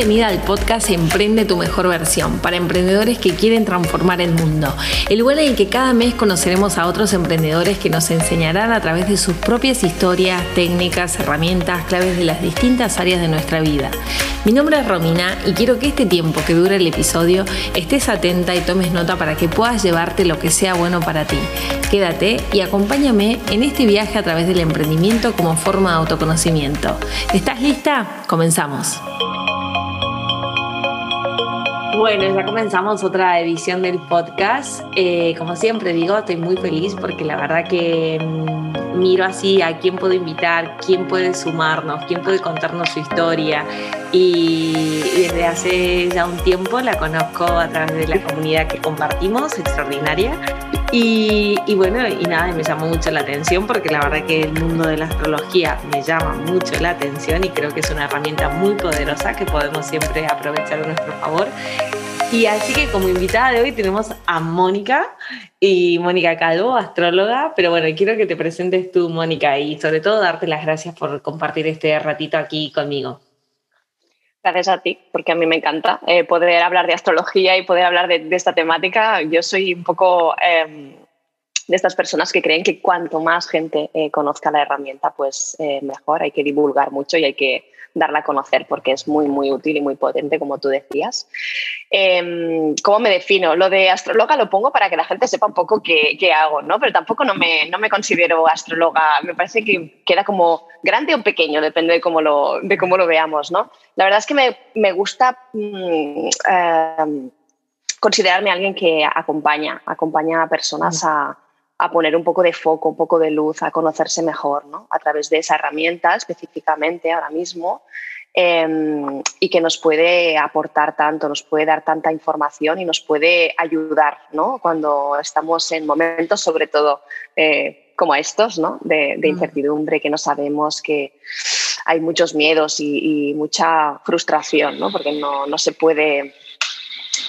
Bienvenida al podcast Emprende tu mejor versión para emprendedores que quieren transformar el mundo. El lugar en el que cada mes conoceremos a otros emprendedores que nos enseñarán a través de sus propias historias, técnicas, herramientas, claves de las distintas áreas de nuestra vida. Mi nombre es Romina y quiero que este tiempo que dure el episodio estés atenta y tomes nota para que puedas llevarte lo que sea bueno para ti. Quédate y acompáñame en este viaje a través del emprendimiento como forma de autoconocimiento. ¿Estás lista? Comenzamos. Bueno, ya comenzamos otra edición del podcast. Eh, como siempre digo, estoy muy feliz porque la verdad que mm, miro así a quién puedo invitar, quién puede sumarnos, quién puede contarnos su historia. Y desde hace ya un tiempo la conozco a través de la comunidad que compartimos, extraordinaria. Y, bueno, y nada, me llamó mucho la atención porque la verdad que el mundo de la astrología me llama mucho la atención y creo que es una herramienta muy poderosa que podemos siempre aprovechar a nuestro favor. Y así que como invitada de hoy tenemos a Mónica y Mónica Calvo, astróloga, pero bueno, quiero que te presentes tú, Mónica, y sobre todo darte las gracias por compartir este ratito aquí conmigo. Gracias a ti, porque a mí me encanta eh, poder hablar de astrología y poder hablar de, esta temática. Yo soy un poco em, de estas personas que creen que cuanto más gente eh, conozca la herramienta, pues eh, mejor. Hay que divulgar mucho y hay que darla a conocer porque es muy, muy útil y muy potente, como tú decías. Em, ¿Cómo me defino? Lo de astróloga lo pongo para que la gente sepa un poco qué, qué hago, ¿no? Pero tampoco no me, no me considero astróloga. Me parece que queda como grande o pequeño, depende de cómo lo, de cómo lo veamos, ¿no? La verdad es que me, me gusta... Mm, em, considerarme alguien que acompaña, acompaña a personas a, a poner un poco de foco, un poco de luz, a conocerse mejor, ¿no? A través de esa herramienta específicamente ahora mismo em, y que nos puede aportar tanto, nos puede dar tanta información y nos puede ayudar, ¿no? Cuando estamos en momentos, sobre todo eh, como estos, ¿no? De, mm. incertidumbre, que no sabemos, que hay muchos miedos y, mucha frustración, ¿no? Porque no, no se puede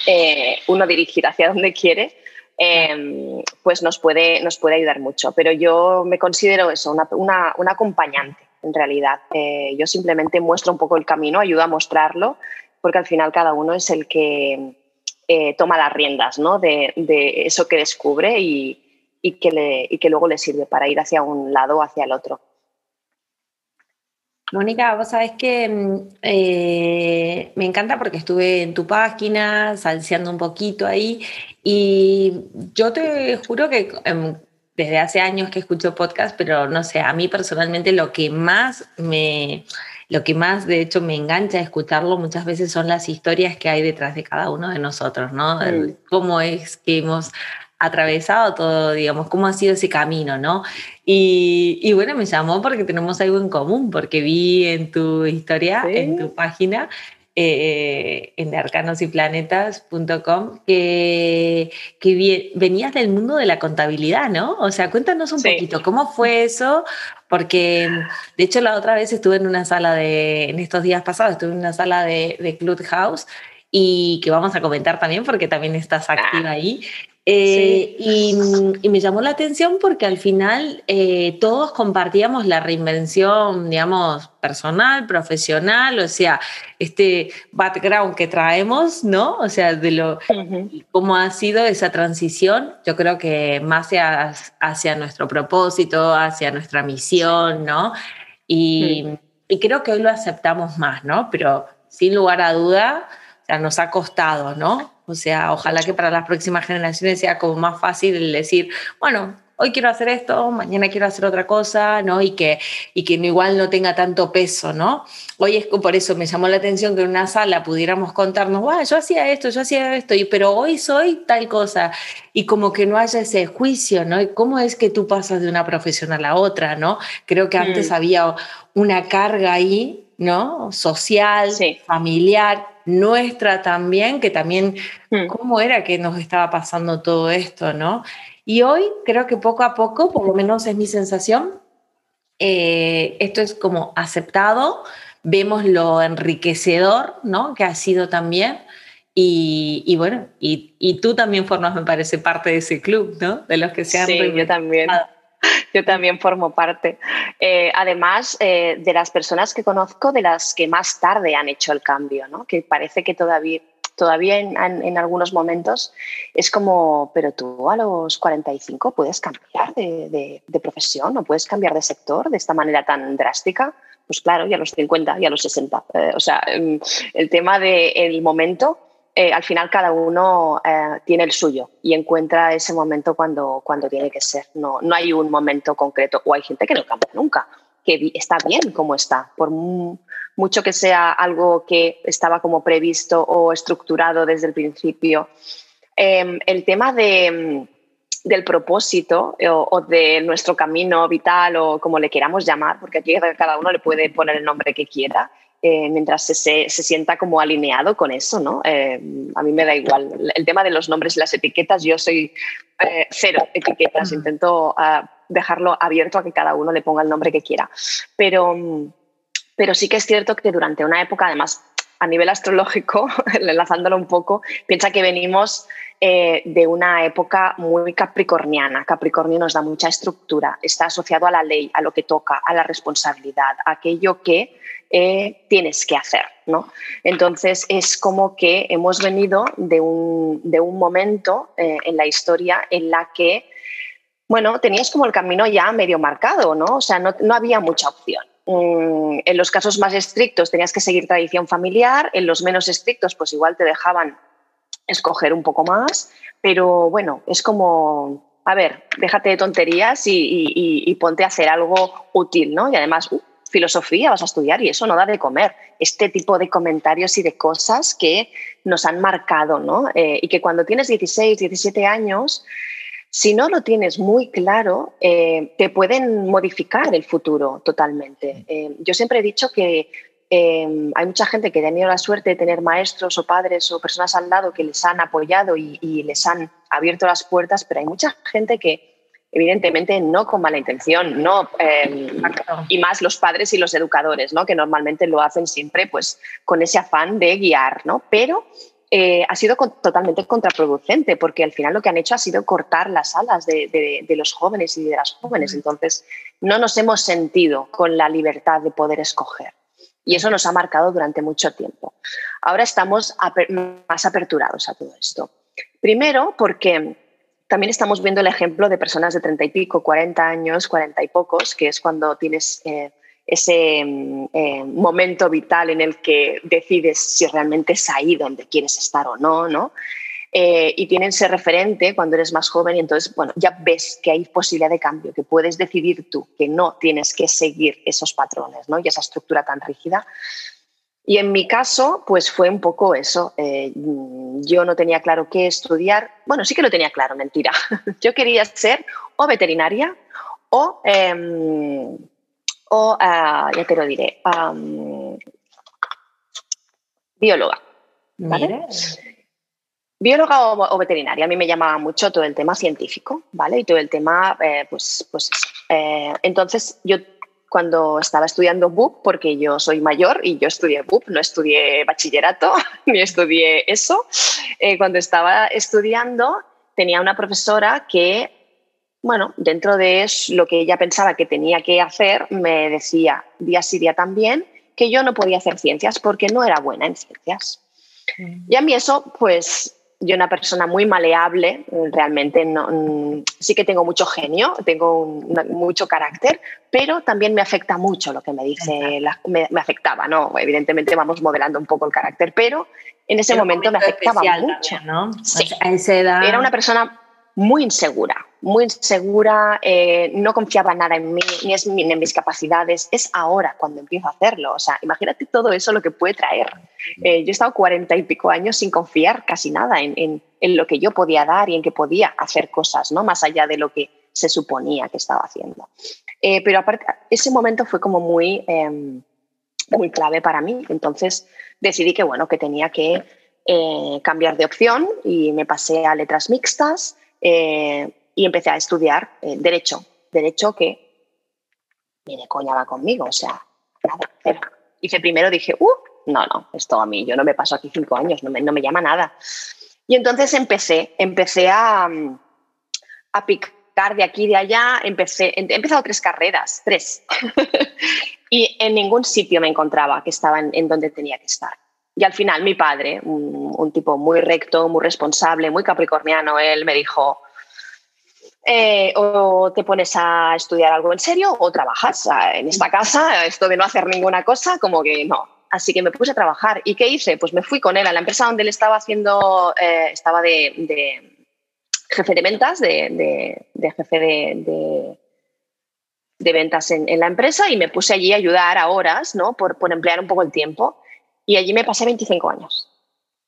eh, uno dirigir hacia donde quiere Em, pues nos puede, nos puede ayudar mucho. Pero yo me considero eso, una, acompañante en realidad. Eh, yo simplemente muestro un poco el camino, ayudo a mostrarlo, porque al final cada uno es el que eh, toma las riendas ¿no? de, eso que descubre y, que luego le sirve para ir hacia un lado o hacia el otro. Mónica, vos sabés que mm, eh, me encanta porque estuve en tu página, salseando un poquito ahí, y yo te juro que em, desde hace años que escucho podcast, pero no sé, a mí personalmente lo que más me, lo que más de hecho me engancha a escucharlo muchas veces son las historias que hay detrás de cada uno de nosotros, ¿no? Cómo es que hemos atravesado todo, digamos, cómo ha sido ese camino, ¿no? Y, bueno, me llamó porque tenemos algo en común, porque vi en tu historia, en tu página, eh, en arcanosyplanetas.com, que, que venías del mundo de la contabilidad, ¿no? O sea, cuéntanos un poquito, ¿cómo fue eso? Porque, de hecho, la otra vez estuve en una sala de, en estos días pasados, estuve en una sala de, de Clubhouse y que vamos a comentar también porque también estás activa ah. ahí. Eh, y, me llamó la atención porque al final eh, todos compartíamos la reinvención, digamos, personal, profesional, o sea, este background que traemos, ¿no? O sea, de lo cómo ha sido esa transición, yo creo que más hacia, hacia nuestro propósito, hacia nuestra misión, ¿no? Y, y creo que hoy lo aceptamos más, ¿no? Pero sin lugar a duda, o sea, nos ha costado, ¿no? O sea, ojalá que para las próximas generaciones sea como más fácil decir, bueno, hoy quiero hacer esto, mañana quiero hacer otra cosa, ¿no? Y que, y que igual no tenga tanto peso, ¿no? Hoy es por eso me llamó la atención que en una sala pudiéramos contarnos, wow, yo hacía esto, yo hacía esto, y, pero hoy soy tal cosa, y como que no haya ese juicio, ¿no? ¿Cómo es que tú pasas de una profesión a la otra, ¿no? Creo que antes mm. había una carga ahí, ¿no? Social, familiar, nuestra también, que también, hmm. ¿cómo era que nos estaba pasando todo esto, no? Y hoy creo que poco a poco, por lo menos es mi sensación, eh, esto es como aceptado, vemos lo enriquecedor, ¿no? Que ha sido también. Y, bueno, y, tú también formas, me parece, parte de ese club, ¿no? De los que se han Sí, yo también. yo también formo parte. Eh, además, eh, de las personas que conozco, de las que más tarde han hecho el cambio, ¿no? que parece que todavía, todavía en, algunos momentos es como, pero tú a los 45 puedes cambiar de, de, profesión o puedes cambiar de sector de esta manera tan drástica. Pues claro, ya a los 50, ya a los 60. Eh, o sea, mm, el tema del momento eh, al final cada uno eh, tiene el suyo y encuentra ese momento cuando, cuando tiene que ser. No, no hay un momento concreto o hay gente que no cambia nunca, que está bien como está, por mucho que sea algo que estaba como previsto o estructurado desde el principio. Em, el tema de, del propósito eh, o, o, de nuestro camino vital o como le queramos llamar, porque aquí cada uno le puede poner el nombre que quiera, eh, mientras se, se, sienta como alineado con eso, ¿no? Eh, a mí me da igual. El tema de los nombres y las etiquetas, yo soy eh, cero etiquetas, intento ah, dejarlo abierto a que cada uno le ponga el nombre que quiera. Pero, pero sí que es cierto que durante una época, además, a nivel astrológico, enlazándolo un poco, piensa que venimos de una época muy capricorniana. Capricornio nos da mucha estructura, está asociado a la ley, a lo que toca, a la responsabilidad, a aquello que eh, tienes que hacer. ¿no? Entonces es como que hemos venido de un, de un momento eh, en la historia en la que, bueno, tenías como el camino ya medio marcado, ¿no? O sea, no, no había mucha opción. Mm, en los casos más estrictos tenías que seguir tradición familiar, en los menos estrictos pues igual te dejaban escoger un poco más, pero bueno, es como, a ver, déjate de tonterías y, y, ponte a hacer algo útil, ¿no? Y además, filosofía vas a estudiar y eso no da de comer. Este tipo de comentarios y de cosas que nos han marcado, ¿no? Eh, y que cuando tienes 16, 17 años, si no lo tienes muy claro, eh, te pueden modificar el futuro totalmente. Eh, yo siempre he dicho que hay mucha gente que ha tenido la suerte de tener maestros o padres o personas al lado que les han apoyado y, y les han abierto las puertas, pero hay mucha gente que evidentemente no con mala intención, no, em, y más los padres y los educadores, ¿no? que normalmente lo hacen siempre pues, con ese afán de guiar, ¿no? pero eh, ha sido totalmente contraproducente porque al final lo que han hecho ha sido cortar las alas de, de, los jóvenes y de las jóvenes, entonces no nos hemos sentido con la libertad de poder escoger. Y eso nos ha marcado durante mucho tiempo. Ahora estamos más aperturados a todo esto. Primero, porque también estamos viendo el ejemplo de personas de 30 y pico, 40 años, 40 y pocos, que es cuando tienes eh, ese mm, eh, momento vital en el que decides si realmente es ahí donde quieres estar o no, ¿no? Eh, y tienen ese referente cuando eres más joven y entonces, bueno, ya ves que hay posibilidad de cambio, que puedes decidir tú, que no tienes que seguir esos patrones, ¿no? Y esa estructura tan rígida. Y en mi caso, pues fue un poco eso. Eh, yo no tenía claro qué estudiar. Bueno, sí que lo tenía claro, mentira. Yo quería ser o veterinaria o, em, o ah, ya te lo diré, bióloga. ¿vale? Bióloga o, veterinaria. A mí me llamaba mucho todo el tema científico, ¿vale? Y todo el tema, eh, pues, pues eh, entonces yo cuando estaba estudiando BUP, porque yo soy mayor y yo estudié BUP, no estudié bachillerato ni estudié eso. Eh, cuando estaba estudiando tenía una profesora que, bueno, dentro de lo que ella pensaba que tenía que hacer, me decía día sí día también que yo no podía hacer ciencias porque no era buena en ciencias. Mm. Y a mí eso, pues yo una persona muy maleable, realmente no, mm, sí que tengo mucho genio, tengo mucho carácter, pero también me afecta mucho lo que me dice, me, afectaba, ¿no? Evidentemente vamos modelando un poco el carácter, pero en ese momento me afectaba mucho. ¿no? Sí. A esa edad. Era una persona muy insegura, muy insegura, eh, no confiaba nada en mí, ni, en mis capacidades. Es ahora cuando empiezo a hacerlo. O sea, imagínate todo eso lo que puede traer. Eh, yo he estado cuarenta y pico años sin confiar casi nada en, lo que yo podía dar y en que podía hacer cosas, ¿no? Más allá de lo que se suponía que estaba haciendo. Eh, pero aparte, ese momento fue como muy, em, muy clave para mí. Entonces decidí que, bueno, que tenía que cambiar de opción y me pasé a letras mixtas eh, y empecé a estudiar eh, Derecho. Derecho que ni de coña va conmigo, o sea, nada, Hice primero, dije, uh, no, no, esto a mí, yo no me paso aquí cinco años, no me, no me llama nada. Y entonces empecé, empecé a, a picar de aquí y de allá, empecé, he empezado tres carreras, tres. y en ningún sitio me encontraba que estaba en, donde tenía que estar. Y al final mi padre, un, tipo muy recto, muy responsable, muy capricorniano, él me dijo, eh, o te pones a estudiar algo en serio o trabajas en esta casa, esto de no hacer ninguna cosa, como que no. Así que me puse a trabajar. ¿Y qué hice? Pues me fui con él a la empresa donde él estaba haciendo, eh, estaba de jefe de ventas, de, jefe de, de ventas en, la empresa y me puse allí a ayudar a horas, ¿no? Por, por emplear un poco el tiempo. Y allí me pasé 25 años.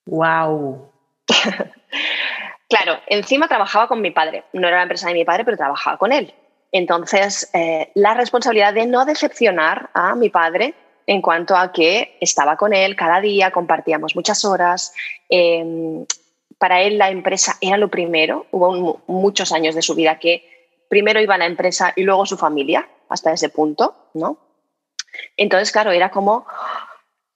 ¡Wow! claro, encima trabajaba con mi padre. No era la empresa de mi padre, pero trabajaba con él. Entonces, eh, la responsabilidad de no decepcionar a mi padre en cuanto a que estaba con él cada día, compartíamos muchas horas, em, para él la empresa era lo primero. Hubo muchos años de su vida que primero iba la empresa y luego su familia, hasta ese punto, ¿no? Entonces, claro, era como,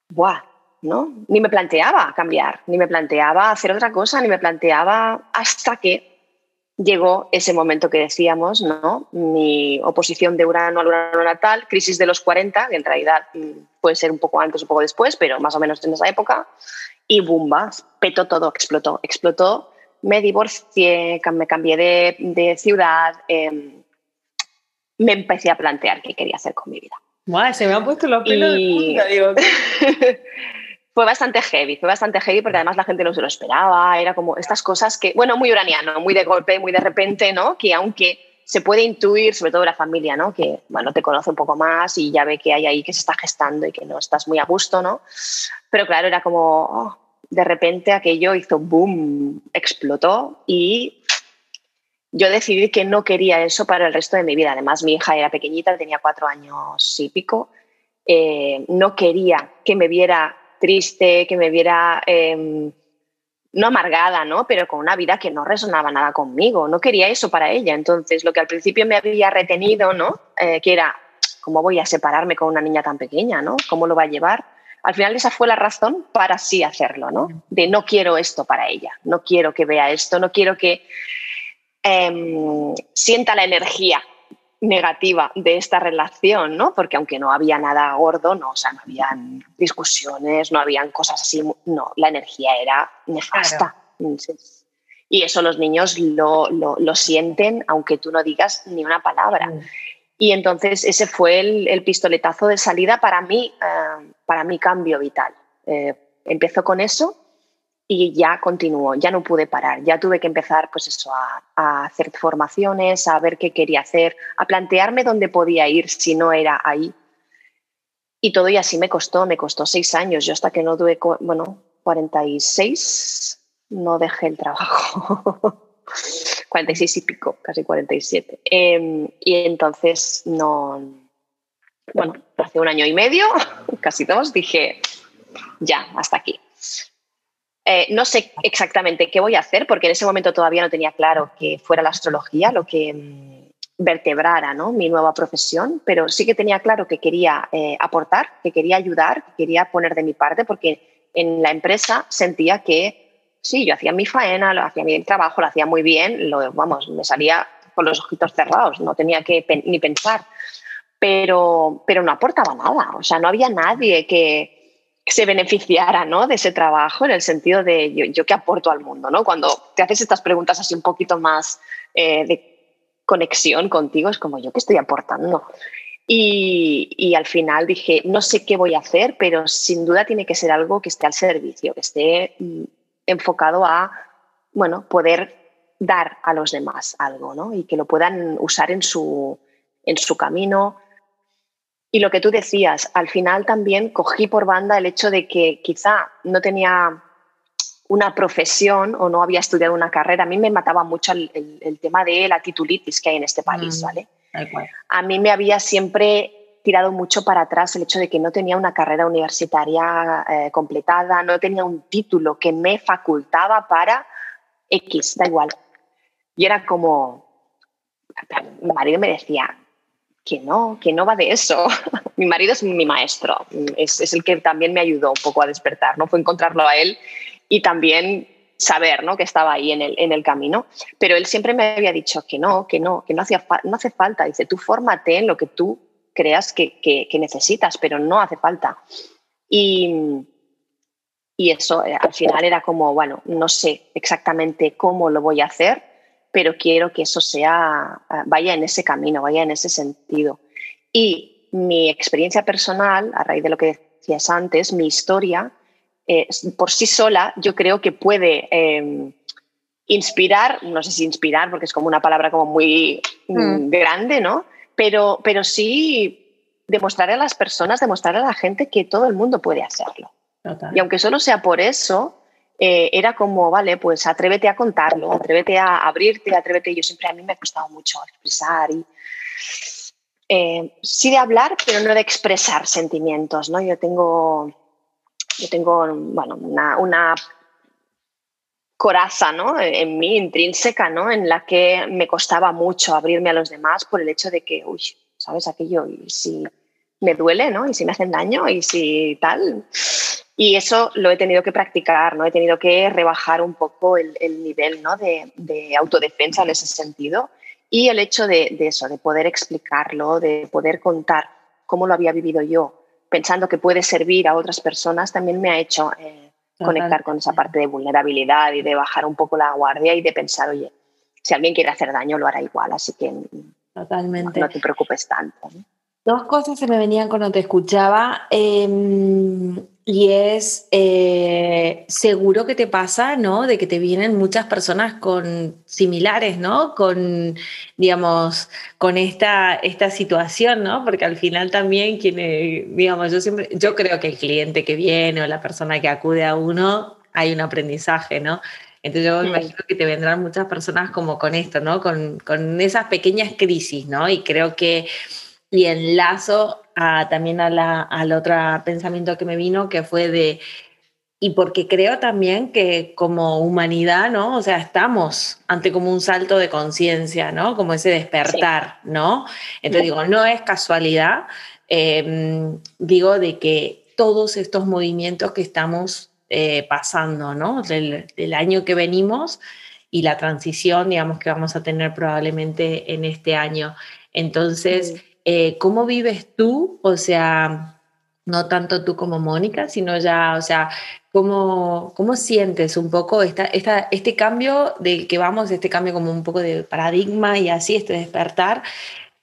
¡buah! ¿no? Ni me planteaba cambiar, ni me planteaba hacer otra cosa, ni me planteaba hasta que llegó ese momento que decíamos, ¿no? Mi oposición de Urano al Urano natal, crisis de los 40, que en realidad mm, puede ser un poco antes o un poco después, pero más o menos en esa época, y bumba, petó todo, explotó, explotó. Me divorcié, me cambié de, ciudad, em, me empecé a plantear qué quería hacer con mi vida. Se me han puesto los pelos de punta, digo. fue bastante heavy, fue bastante heavy porque además la gente no se lo esperaba, era como estas cosas que, bueno, muy uraniano, muy de golpe, muy de repente, ¿no? Que aunque se puede intuir, sobre todo la familia, ¿no? Que, bueno, te conoce un poco más y ya ve que hay ahí que se está gestando y que no estás muy a gusto, ¿no? Pero claro, era como, oh, de repente aquello hizo boom, explotó y yo decidí que no quería eso para el resto de mi vida. Además, mi hija era pequeñita, tenía cuatro años y pico. Eh, no quería que me viera triste, que me viera em, no amargada, ¿no? Pero con una vida que no resonaba nada conmigo. No quería eso para ella. Entonces, lo que al principio me había retenido, ¿no? Eh, que era, ¿cómo voy a separarme con una niña tan pequeña, ¿no? ¿Cómo lo va a llevar? al final esa fue la razón para sí hacerlo, ¿no? De no quiero esto para ella, no quiero que vea esto, no quiero que em, sienta la energía negativa de esta relación, ¿no? Porque aunque no había nada gordo, no, o sea, no habían discusiones, no habían cosas así, no, la energía era nefasta. Y eso los niños lo, sienten aunque tú no digas ni una palabra. Mm. Y entonces ese fue el, pistoletazo de salida para mí, eh, para mi cambio vital. Eh, empezó con eso y ya continuó, ya no pude parar, ya tuve que empezar pues eso, a, hacer formaciones, a ver qué quería hacer, a plantearme dónde podía ir si no era ahí. Y todo y así me costó, me costó seis años. Yo hasta que no tuve, bueno, 46, no dejé el trabajo. 46 y pico, casi 47. Em, y entonces no, bueno, hace un año y medio, casi dos, dije, ya, hasta aquí. Eh, no sé exactamente qué voy a hacer, porque en ese momento todavía no tenía claro que fuera la astrología lo que mm, vertebrara ¿no? mi nueva profesión, pero sí que tenía claro que quería eh, aportar, que quería ayudar, que quería poner de mi parte, porque en la empresa sentía que sí, yo hacía mi faena, lo hacía mi trabajo, lo hacía muy bien, lo, vamos, me salía con los ojitos cerrados, no tenía que ni pensar, pero, pero no aportaba nada, o sea, no había nadie que, se beneficiara ¿no? de ese trabajo en el sentido de yo, yo qué aporto al mundo, ¿no? Cuando te haces estas preguntas así un poquito más eh, de conexión contigo, es como yo qué estoy aportando. Y, y, al final dije, no sé qué voy a hacer, pero sin duda tiene que ser algo que esté al servicio, que esté mm, enfocado a, bueno, poder dar a los demás algo, ¿no? Y que lo puedan usar en su, en su camino. Y lo que tú decías, al final también cogí por banda el hecho de que quizá no tenía una profesión o no había estudiado una carrera. A mí me mataba mucho el, tema de la titulitis que hay en este país, mm, ¿vale? A mí me había siempre tirado mucho para atrás el hecho de que no tenía una carrera universitaria eh, completada, no tenía un título que me facultaba para X, da igual. Y era como, mi marido me decía, que no, que no va de eso. mi marido es mi maestro, es, el que también me ayudó un poco a despertar, ¿no? Fue encontrarlo a él y también saber ¿no? que estaba ahí en el, en el camino. Pero él siempre me había dicho que no, que no, que no, hacía no hace falta. Dice, tú fórmate en lo que tú creas que, que, necesitas, pero no hace falta. Y, y eso eh, al final era como, bueno, no sé exactamente cómo lo voy a hacer, pero quiero que eso sea, eh, vaya en ese camino, vaya en ese sentido. Y mi experiencia personal, a raíz de lo que decías antes, mi historia, eh, por sí sola, yo creo que puede em, inspirar, no sé si inspirar, porque es como una palabra como muy mm, mm. grande, ¿no? Pero, pero sí demostrar a las personas, demostrar a la gente que todo el mundo puede hacerlo. Y aunque solo sea por eso, eh, era como, vale, pues atrévete a contarlo, atrévete a abrirte, atrévete. Yo siempre a mí me ha costado mucho expresar y eh, sí de hablar, pero no de expresar sentimientos, ¿no? Yo tengo yo tengo bueno, una, coraza ¿no? en mí, intrínseca, ¿no? en la que me costaba mucho abrirme a los demás por el hecho de que, uy, ¿sabes aquello? Y si me duele, ¿no? Y si me hacen daño, y si tal. Y eso lo he tenido que practicar, ¿no? He tenido que rebajar un poco el, nivel ¿no? de, de, autodefensa en ese sentido. Y el hecho de, de, eso, de poder explicarlo, de poder contar cómo lo había vivido yo, pensando que puede servir a otras personas, también me ha hecho eh, conectar con esa parte de vulnerabilidad y de bajar un poco la guardia y de pensar, oye, si alguien quiere hacer daño, lo hará igual, así que Totalmente. no te preocupes tanto. Dos cosas se me venían cuando te escuchaba. Em, y es eh, seguro que te pasa, ¿no? De que te vienen muchas personas con similares, ¿no? Con, digamos, con esta, esta situación, ¿no? Porque al final también quien, digamos, yo siempre, yo creo que el cliente que viene o la persona que acude a uno, hay un aprendizaje, ¿no? Entonces yo imagino que te vendrán muchas personas como con esto, ¿no? Con, con esas pequeñas crisis, ¿no? Y creo que, y enlazo también a la, al otro pensamiento que me vino, que fue de, y porque creo también que como humanidad, ¿no? O sea, estamos ante como un salto de conciencia, ¿no? Como ese despertar, ¿no? Entonces digo, no es casualidad, em, digo, de que todos estos movimientos que estamos eh, pasando, ¿no? Del, del, año que venimos y la transición, digamos, que vamos a tener probablemente en este año. Entonces, eh, ¿cómo vives tú? O sea, no tanto tú como Mónica, sino ya, o sea, ¿cómo, cómo sientes un poco esta, esta, este cambio del que vamos, este cambio como un poco de paradigma y así, este despertar?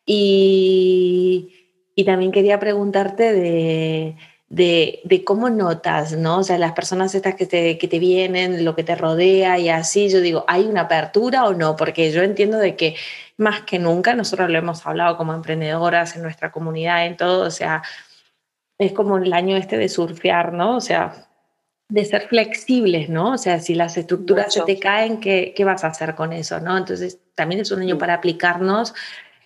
Y, y también quería preguntarte de, de, de, cómo notas, ¿no? O sea, las personas estas que te, que te vienen, lo que te rodea y así, yo digo, ¿hay una apertura o no? Porque yo entiendo de que más que nunca, nosotros lo hemos hablado como emprendedoras en nuestra comunidad, en todo, o sea, es como el año este de surfear, ¿no? O sea, de ser flexibles, ¿no? O sea, si las estructuras se te caen, ¿qué, ¿qué, vas a hacer con eso, ¿no? Entonces, también es un año para aplicarnos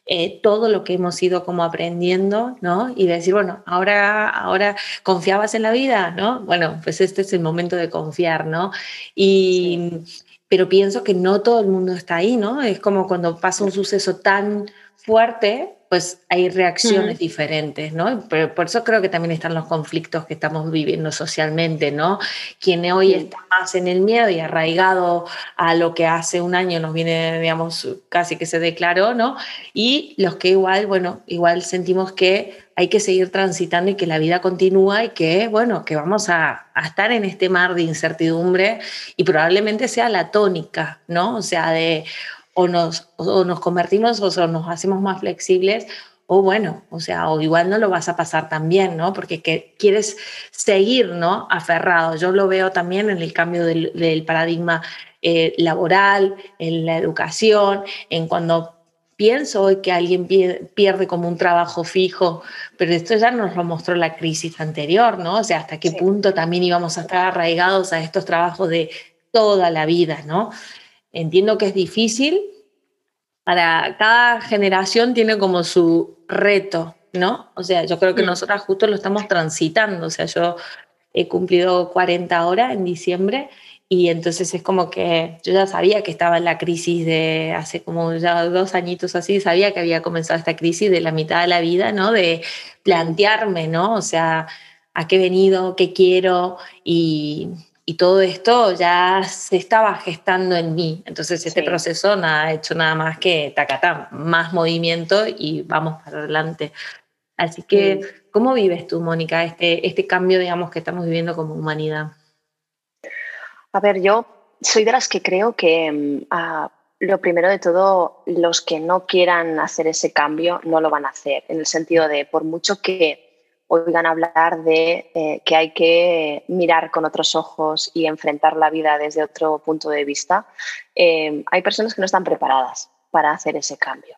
eh, todo lo que hemos ido como aprendiendo, ¿no? Y decir, bueno, ahora, ahora confiabas en la vida, ¿no? Bueno, pues este es el momento de confiar, ¿no? Y, pero pienso que no todo el mundo está ahí, ¿no? Es como cuando pasa un suceso tan fuerte, pues hay reacciones diferentes, ¿no? Pero por eso creo que también están los conflictos que estamos viviendo socialmente, ¿no? Quien hoy está más en el miedo y arraigado a lo que hace un año nos viene, digamos, casi que se declaró, ¿no? Y los que igual, bueno, igual sentimos que hay que seguir transitando y que la vida continúa y que, bueno, que vamos a, estar en este mar de incertidumbre y probablemente sea la tónica, ¿no? O sea, de o nos, o nos convertimos o nos hacemos más flexibles o bueno, o sea, o igual no lo vas a pasar tan bien, ¿no? Porque que quieres seguir, ¿no? Aferrado. Yo lo veo también en el cambio del, paradigma eh, laboral, en la educación, en cuando pienso hoy que alguien pierde como un trabajo fijo, pero esto ya nos lo mostró la crisis anterior, ¿no? O sea, hasta qué punto también íbamos a estar arraigados a estos trabajos de toda la vida, ¿no? Entiendo que es difícil, para cada generación tiene como su reto, ¿no? O sea, yo creo que mm. nosotras justo lo estamos transitando, o sea, yo he cumplido 40 horas en diciembre y entonces es como que yo ya sabía que estaba en la crisis de hace como ya dos añitos así, sabía que había comenzado esta crisis de la mitad de la vida, ¿no? De plantearme, ¿no? O sea, a qué he venido, qué quiero y, y todo esto ya se estaba gestando en mí. Entonces este proceso no ha hecho nada más que tacatá, más movimiento y vamos para adelante. Así que. ¿cómo vives tú, Mónica, este, este cambio, digamos, que estamos viviendo como humanidad? A ver, yo soy de las que creo que mm, ah, lo primero de todo, los que no quieran hacer ese cambio no lo van a hacer, en el sentido de, por mucho que oigan hablar de eh, que hay que mirar con otros ojos y enfrentar la vida desde otro punto de vista, eh, hay personas que no están preparadas para hacer ese cambio.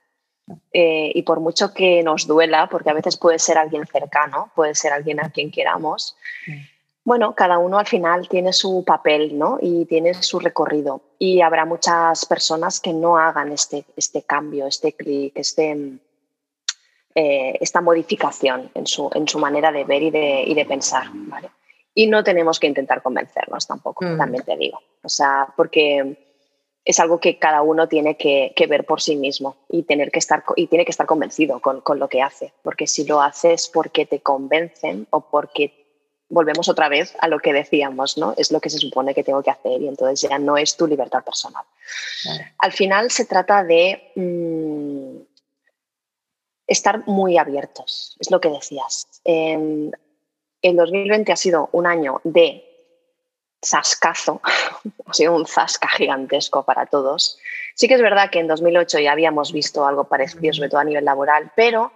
Eh, y por mucho que nos duela, porque a veces puede ser alguien cercano, puede ser alguien a quien queramos, bueno, cada uno al final tiene su papel ¿no? y tiene su recorrido. Y habrá muchas personas que no hagan este, este cambio, este clic, este, eh, esta modificación en su, en su manera de ver y de, y de pensar. ¿vale? Y no tenemos que intentar convencernos tampoco, mm. también te digo. O sea, porque es algo que cada uno tiene que, que, ver por sí mismo y, tener que estar, y tiene que estar convencido con, con, lo que hace. Porque si lo haces porque te convencen o porque volvemos otra vez a lo que decíamos, ¿no? Es lo que se supone que tengo que hacer y entonces ya no es tu libertad personal. Al final se trata de... Mm, estar muy abiertos, es lo que decías. En, el 2020 ha sido un año de zascazo, ha sido un zasca gigantesco para todos. Sí que es verdad que en 2008 ya habíamos visto algo parecido, sobre todo a nivel laboral, pero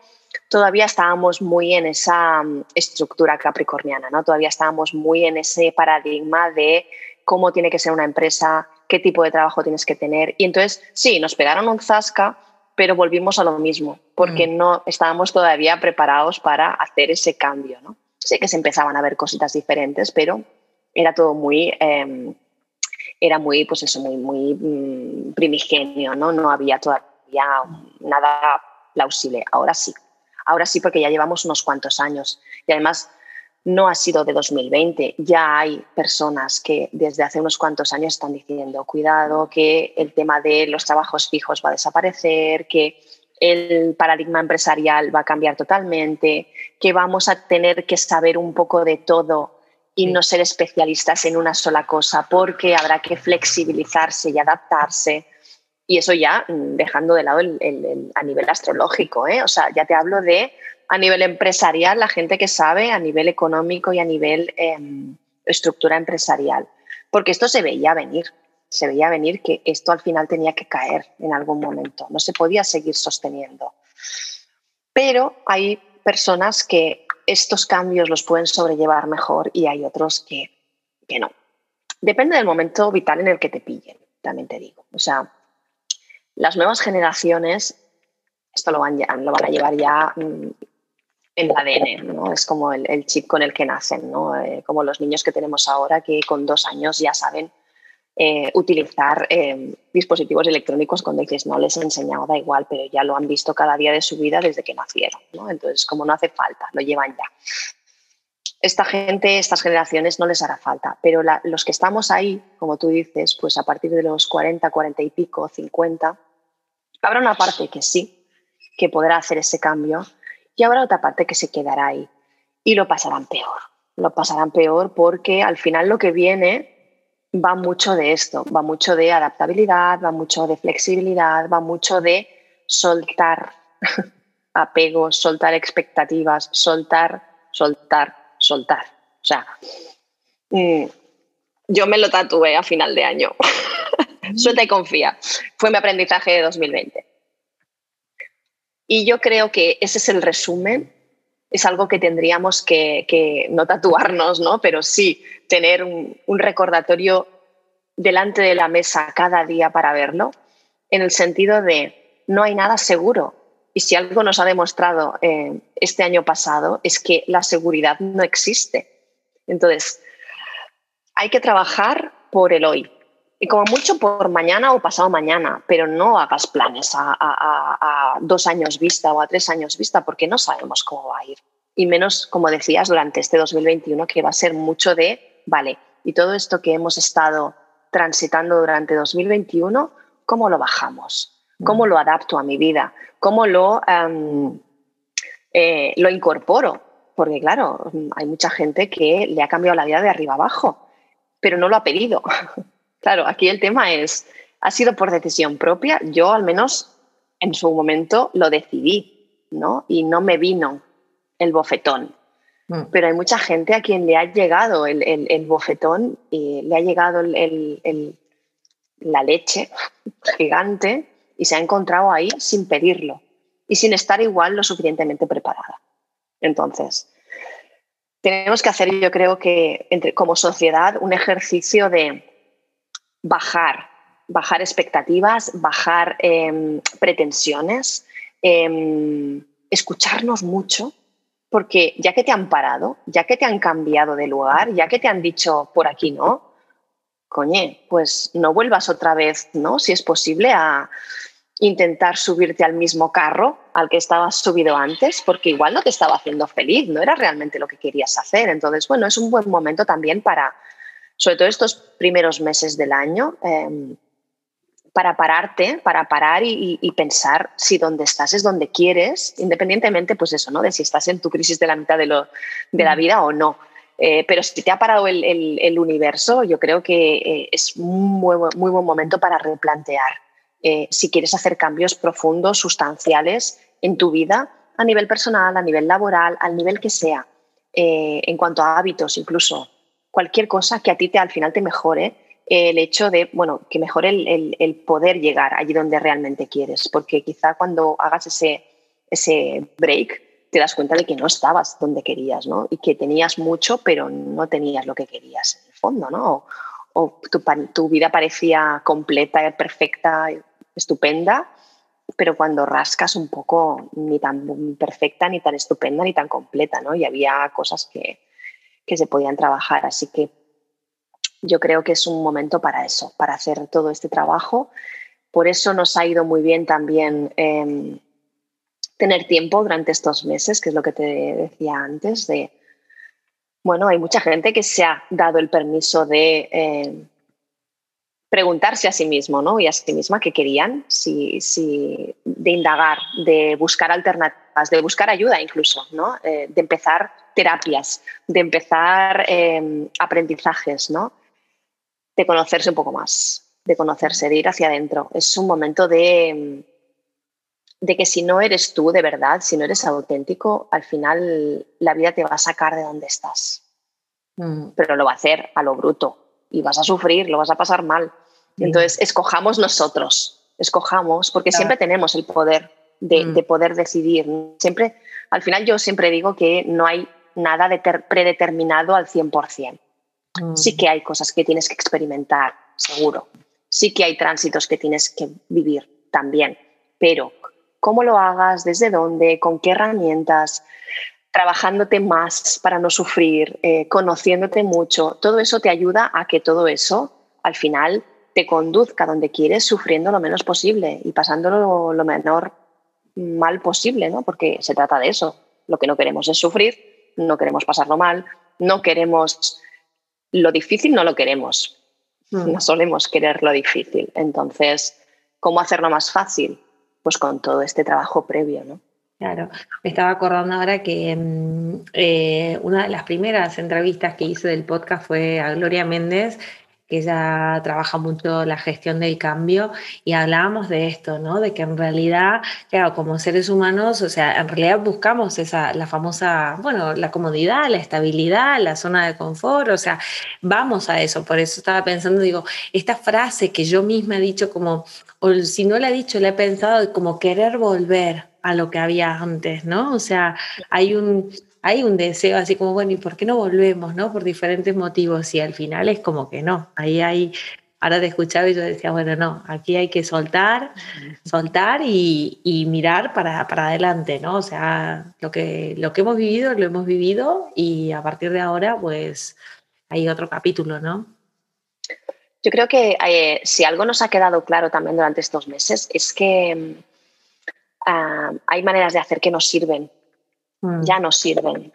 todavía estábamos muy en esa mm, estructura capricorniana, ¿no? Todavía estábamos muy en ese paradigma de cómo tiene que ser una empresa, qué tipo de trabajo tienes que tener. Y entonces, sí, nos pegaron un zasca, pero volvimos a lo mismo, porque mm. no estábamos todavía preparados para hacer ese cambio. ¿no? Sé que se empezaban a ver cositas diferentes, pero era todo muy, em, era muy, pues eso, muy, muy mm, primigenio, ¿no? no había todavía nada plausible. Ahora sí, ahora sí porque ya llevamos unos cuantos años y además no ha sido de 2020. Ya hay personas que desde hace unos cuantos años están diciendo, cuidado, que el tema de los trabajos fijos va a desaparecer, que el paradigma empresarial va a cambiar totalmente, que vamos a tener que saber un poco de todo y no ser especialistas en una sola cosa, porque habrá que flexibilizarse y adaptarse. Y eso ya mm, dejando de lado a nivel astrológico, ¿eh? o sea, ya te hablo de a nivel empresarial, la gente que sabe, a nivel económico y a nivel em, estructura empresarial. Porque esto se veía venir, se veía venir que esto al final tenía que caer en algún momento, no se podía seguir sosteniendo. Pero hay personas que estos cambios los pueden sobrellevar mejor y hay otros que, que no. Depende del momento vital en el que te pillen, también te digo. O sea, las nuevas generaciones, esto lo van, lo van a llevar ya mm, en el ADN, ¿no? Es como el, chip con el que nacen, ¿no? Eh, como los niños que tenemos ahora que con dos años ya saben eh, utilizar eh, dispositivos electrónicos cuando dices no les he enseñado, da igual, pero ya lo han visto cada día de su vida desde que nacieron, ¿no? Entonces, como no hace falta, lo llevan ya. Esta gente, estas generaciones no les hará falta, pero los que estamos ahí, como tú dices, pues a partir de los 40, 40 y pico, 50, habrá una parte que sí, que podrá hacer ese cambio, y habrá otra parte que se quedará ahí. Y lo pasarán peor. Lo pasarán peor porque al final lo que viene va mucho de esto, va mucho de adaptabilidad, va mucho de flexibilidad, va mucho de soltar apegos, soltar expectativas, soltar, soltar, soltar. O sea, mm, yo me lo tatué a final de año. Suelta y confía. Fue mi aprendizaje de 2020. Y yo creo que ese es el resumen. Es algo que tendríamos que, no tatuarnos, ¿no? pero sí tener un, recordatorio delante de la mesa cada día para verlo, en el sentido de no hay nada seguro. Y si algo nos ha demostrado eh, este año pasado es que la seguridad no existe. Entonces, hay que trabajar por el hoy, y como mucho por mañana o pasado mañana, pero no hagas planes a, dos años vista o a tres años vista porque no sabemos cómo va a ir. Y menos, como decías, durante este 2021 que va a ser mucho de, vale, y todo esto que hemos estado transitando durante 2021, ¿cómo lo bajamos? ¿Cómo mm. lo adapto a mi vida? ¿Cómo lo, eh, lo incorporo? Porque claro, hay mucha gente que le ha cambiado la vida de arriba abajo pero no lo ha pedido. claro, aquí el tema es, ha sido por decisión propia, yo al menos en su momento lo decidí, ¿no? Y no me vino el bofetón. Mm. Pero hay mucha gente a quien le ha llegado el, bofetón y le ha llegado la leche gigante y se ha encontrado ahí sin pedirlo y sin estar igual lo suficientemente preparada. Entonces, tenemos que hacer, yo creo que entre, como sociedad, un ejercicio de bajar, bajar expectativas, bajar em, pretensiones, em, escucharnos mucho, porque ya que te han parado, ya que te han cambiado de lugar, ya que te han dicho por aquí no, coñe, pues no vuelvas otra vez, ¿no? Si es posible, a intentar subirte al mismo carro al que estabas subido antes, porque igual no te estaba haciendo feliz, no era realmente lo que querías hacer. Entonces, bueno, es un buen momento también para, sobre todo estos primeros meses del año, em, para pararte, para parar y, pensar si donde estás es donde quieres, independientemente, pues eso, ¿no? De si estás en tu crisis de la mitad de, lo, de la vida o no. Eh, pero si te ha parado el, universo, yo creo que eh, es un muy, buen momento para replantear eh, si quieres hacer cambios profundos, sustanciales en tu vida, a nivel personal, a nivel laboral, al nivel que sea, en cuanto a hábitos incluso, cualquier cosa que a ti te, al final te mejore, el hecho de, bueno, que mejore el, poder llegar allí donde realmente quieres, porque quizá cuando hagas ese, ese break te das cuenta de que no estabas donde querías, ¿no? Y que tenías mucho, pero no tenías lo que querías en el fondo, ¿no? O, tu, tu, vida parecía completa, perfecta, estupenda, pero cuando rascas un poco ni tan perfecta, ni tan estupenda, ni tan completa, ¿no? Y había cosas que, que se podían trabajar, así que yo creo que es un momento para eso, para hacer todo este trabajo. Por eso nos ha ido muy bien también em, tener tiempo durante estos meses, que es lo que te decía antes, de, bueno, hay mucha gente que se ha dado el permiso de em, preguntarse a sí mismo ¿no? y a sí misma qué querían, si, de indagar, de buscar alternativas, de buscar ayuda incluso, ¿no? Eh, de empezar terapias, de empezar em, aprendizajes, ¿no? de conocerse un poco más, de conocerse, de ir hacia adentro. Es un momento de, de que si no eres tú de verdad, si no eres auténtico, al final la vida te va a sacar de donde estás. Mm. Pero lo va a hacer a lo bruto y vas a sufrir, lo vas a pasar mal. Entonces, escojamos nosotros, escojamos, porque siempre tenemos el poder de, mm. de, poder decidir. Siempre, al final yo siempre digo que no hay nada de predeterminado al 100%. Sí mm. que hay cosas que tienes que experimentar, seguro. Sí que hay tránsitos que tienes que vivir también. Pero cómo lo hagas, desde dónde, con qué herramientas, trabajándote más para no sufrir, eh, conociéndote mucho, todo eso te ayuda a que todo eso al final te conduzca donde quieres sufriendo lo menos posible y pasándolo lo menor mal posible, ¿no? Porque se trata de eso. Lo que no queremos es sufrir, no queremos pasarlo mal, no queremos lo difícil no lo queremos, mm. no solemos querer lo difícil. Entonces, ¿cómo hacerlo más fácil? Pues con todo este trabajo previo, ¿no? Claro, me estaba acordando ahora que mm, eh, una de las primeras entrevistas que hice del podcast fue a Gloria Méndez que ella trabaja mucho la gestión del cambio y hablábamos de esto, ¿no? De que en realidad, claro, como seres humanos, o sea, en realidad buscamos esa, la famosa, bueno, la comodidad, la estabilidad, la zona de confort, o sea, vamos a eso. Por eso estaba pensando, digo, esta frase que yo misma he dicho como, o si no la he dicho, la he pensado como querer volver a lo que había antes, ¿no? O sea, hay un, hay un deseo así como, bueno, ¿y por qué no volvemos, no? Por diferentes motivos y al final es como que no, ahí hay, ahora te escuchaba y yo decía, bueno, no, aquí hay que soltar, soltar y, mirar para, para, adelante, ¿no? O sea, lo que, lo que hemos vivido, lo hemos vivido y a partir de ahora, pues hay otro capítulo, ¿no? Yo creo que eh, si algo nos ha quedado claro también durante estos meses es que mm, ah, hay maneras de hacer que nos sirven Mm. ya no sirven.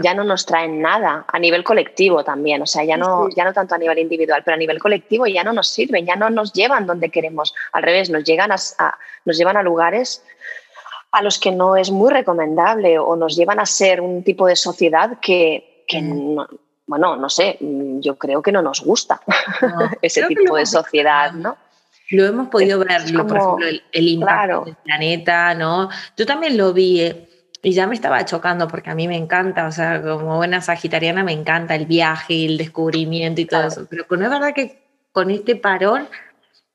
Ya no nos traen nada a nivel colectivo también, o sea, ya no, ya no tanto a nivel individual, pero a nivel colectivo ya no nos sirven, ya no nos llevan donde queremos. Al revés, nos, llegan a, nos llevan a lugares a los que no es muy recomendable o nos llevan a ser un tipo de sociedad que, que mm. bueno, no sé, yo creo que no nos gusta ese tipo de sociedad, ¿no? Lo hemos podido ver, por ejemplo, el, impacto del planeta, ¿no? Yo también lo vi eh, y ya me estaba chocando porque a mí me encanta, o sea, como buena sagitariana me encanta el viaje, el descubrimiento y todo eso, pero no es verdad que con este parón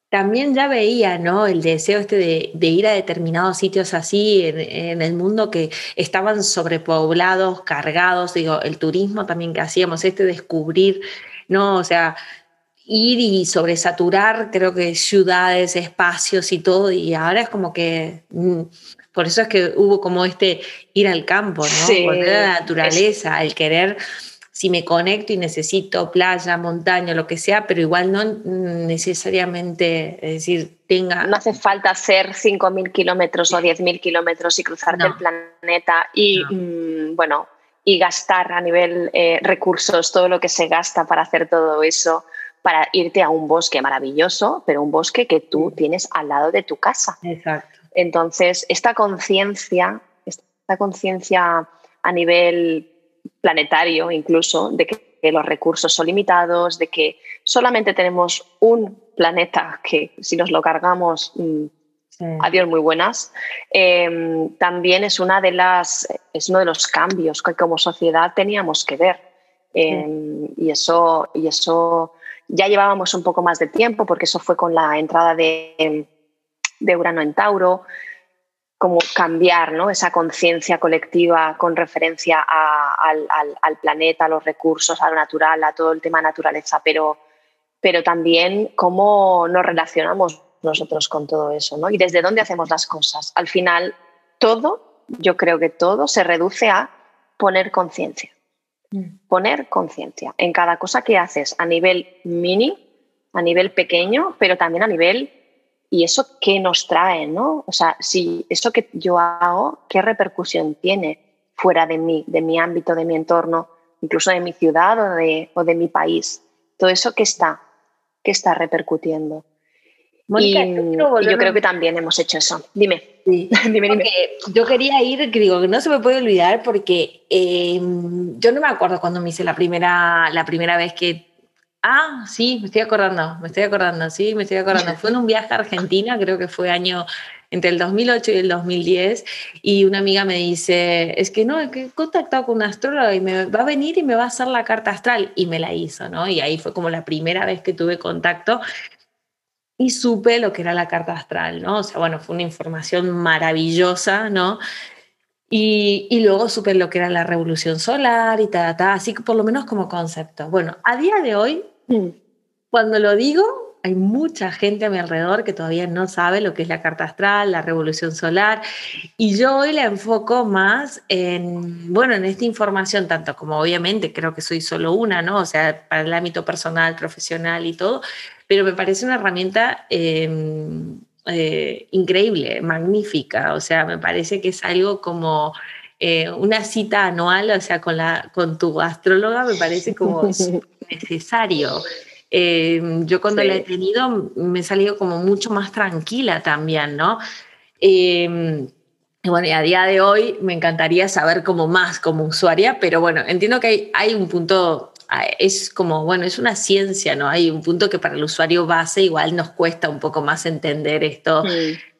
también ya veía, ¿no? El deseo este de, ir a determinados sitios así en, en, el mundo que estaban sobrepoblados, cargados, digo, el turismo también que hacíamos, este descubrir, ¿no? O sea, ir y sobresaturar, creo que ciudades, espacios y todo, y ahora es como que, mm, por eso es que hubo como este ir al campo, ¿no? Volver a la naturaleza, el querer, si me conecto y necesito playa, montaña, lo que sea, pero igual no necesariamente, es decir, tenga... No hace falta hacer 5.000 kilómetros o 10.000 kilómetros y cruzarte el planeta y, mm, bueno, y gastar a nivel eh, recursos todo lo que se gasta para hacer todo eso para irte a un bosque maravilloso, pero un bosque que tú tienes al lado de tu casa. Exacto. Entonces, esta conciencia, esta conciencia a nivel planetario incluso, de que los recursos son limitados, de que solamente tenemos un planeta que si nos lo cargamos, mm, adiós muy buenas, em, también es, una de las, es uno de los cambios que como sociedad teníamos que ver. Em, y, eso, y eso ya llevábamos un poco más de tiempo porque eso fue con la entrada de, Urano en Tauro, como cambiar ¿no? esa conciencia colectiva con referencia al, planeta, a los recursos, a lo natural, a todo el tema naturaleza, pero, pero también cómo nos relacionamos nosotros con todo eso ¿no? y desde dónde hacemos las cosas. Al final, todo, yo creo que todo se reduce a poner conciencia. Mm. Poner conciencia en cada cosa que haces a nivel mini, a nivel pequeño, pero también a nivel y eso qué nos trae, ¿no? O sea, si eso que yo hago, ¿qué repercusión tiene fuera de mí, de mi ámbito, de mi entorno, incluso de mi ciudad o de, o de mi país? Todo eso que está, que está repercutiendo. Mónica, yo, creo que también hemos hecho eso. Dime. dime, dime. Yo quería ir, que digo, que no se me puede olvidar porque eh, yo no me acuerdo cuando me hice la primera, la primera vez que... Ah, sí, me estoy acordando, me estoy acordando, sí, me estoy acordando. Fue en un viaje a Argentina, creo que fue año entre el 2008 y el 2010, y una amiga me dice, es que no, he contactado con un astrólogo y me va a venir y me va a hacer la carta astral, y me la hizo, ¿no? Y ahí fue como la primera vez que tuve contacto y supe lo que era la carta astral, ¿no? O sea, bueno, fue una información maravillosa, ¿no? Y, y luego supe lo que era la revolución solar y tal, ta, así que por lo menos como concepto. Bueno, a día de hoy. cuando lo digo, hay mucha gente a mi alrededor que todavía no sabe lo que es la carta astral, la revolución solar, y yo hoy la enfoco más en, bueno, en esta información, tanto como obviamente creo que soy solo una, ¿no? O sea, para el ámbito personal, profesional y todo, pero me parece una herramienta em, eh, increíble, magnífica, o sea, me parece que es algo como... Eh, una cita anual, o sea, con, la, con tu astróloga, me parece como necesario. Eh, yo cuando la he tenido me he salido como mucho más tranquila también, ¿no? Eh, y bueno, y a día de hoy me encantaría saber como más como usuaria, pero bueno, entiendo que hay, hay un punto, ah, es como, bueno, es una ciencia, ¿no? Hay un punto que para el usuario base igual nos cuesta un poco más entender esto,